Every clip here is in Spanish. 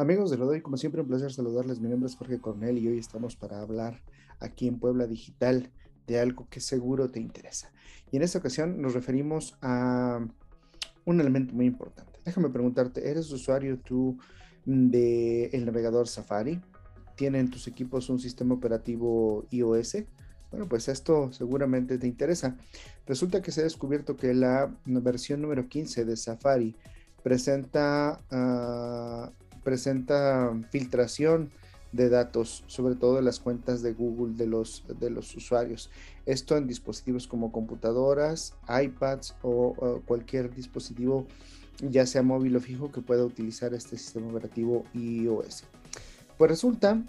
Amigos de Lodoy, como siempre, un placer saludarles. Mi nombre es Jorge Cornel y hoy estamos para hablar aquí en Puebla Digital de algo que seguro te interesa. Y en esta ocasión nos referimos a un elemento muy importante. Déjame preguntarte, ¿eres usuario tú del navegador Safari? ¿Tienen tus equipos un sistema operativo iOS? Bueno, pues esto seguramente te interesa. Resulta que se ha descubierto que la versión número 15 de Safari presenta uh, presenta filtración de datos, sobre todo de las cuentas de Google de los, de los usuarios. Esto en dispositivos como computadoras, iPads o, cualquier dispositivo, ya sea móvil o fijo, que pueda utilizar este sistema operativo iOS. Pues resulta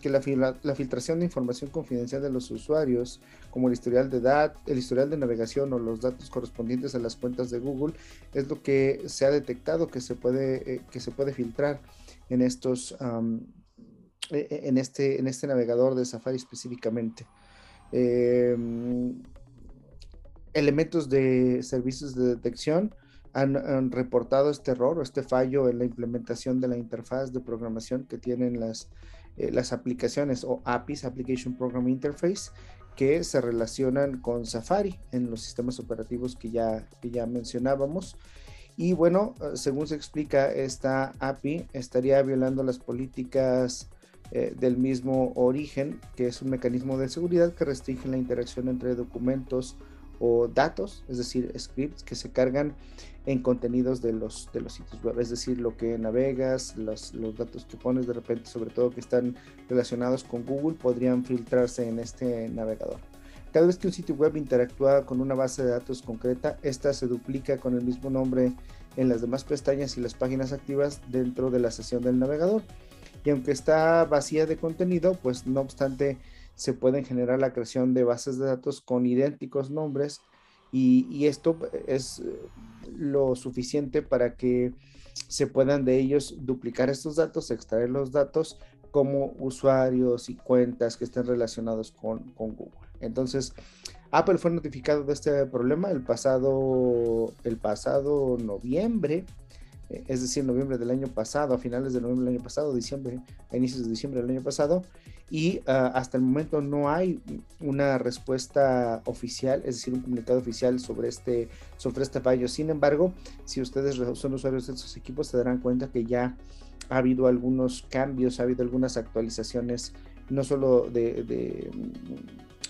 que la, filtración de información confidencial de los usuarios, como el historial de datos, el historial de navegación o los datos correspondientes a las cuentas de Google, es lo que se ha detectado que se puede, eh, que se puede filtrar en estos e, e, en este, en este navegador de Safari específicamente. Em, elementos de servicios de detección han, reportado este error o este fallo en la implementación de la interfaz de programación que tienen las, eh, las aplicaciones o APIs, Application Program Interface, que se relacionan con Safari en los sistemas operativos que ya, que ya mencionábamos. Y bueno, eh, según se explica, esta API estaría violando las políticas eh, del mismo origen, que es un mecanismo de seguridad que restringe la interacción entre documentos o datos, es decir, scripts que se cargan en contenidos de los, de los sitios web, es decir, lo que navegas, los, los datos que pones de repente, sobre todo que están relacionados con Google, podrían filtrarse en este navegador. Cada vez que un sitio web interactúa con una base de datos concreta, esta se duplica con el mismo nombre en las demás pestañas y las páginas activas dentro de la sesión del navegador. Y aunque está vacía de contenido, pues no obstante, se pueden generar la creación de bases de datos con idénticos nombres y, esto es lo suficiente para que se puedan de ellos duplicar estos datos, extraer los datos como usuarios y cuentas que estén relacionados con, con Google. Entonces, Apple fue notificado de este problema el pasado, el pasado noviembre es decir, noviembre del año pasado, a finales de noviembre del año pasado, diciembre, a inicios de diciembre del año pasado, y ah, hasta el momento no hay una respuesta oficial, es decir, un comunicado oficial sobre este, sobre este fallo. Sin embargo, si ustedes son usuarios de estos equipos, se darán cuenta que ya ha habido algunos cambios, ha habido algunas actualizaciones, no solo de, de,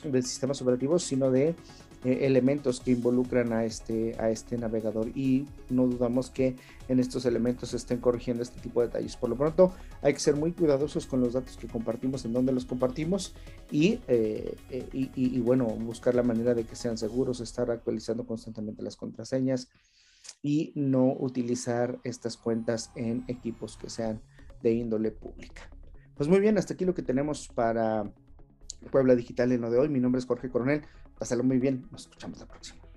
de sistemas operativos, sino de eh, elementos que involucran a este, a este navegador y no dudamos que en estos elementos se estén corrigiendo este tipo de detalles. Por lo pronto hay que ser muy cuidadosos con los datos que compartimos, en dónde los compartimos y, eh, eh, y, y, bueno, buscar la manera de que sean seguros, estar actualizando constantemente las contraseñas y no utilizar estas cuentas en equipos que sean de índole pública. Pues muy bien, hasta aquí lo que tenemos para Puebla Digital en lo de hoy. Mi nombre es Jorge Coronel. Pásalo muy bien. Nos escuchamos la próxima.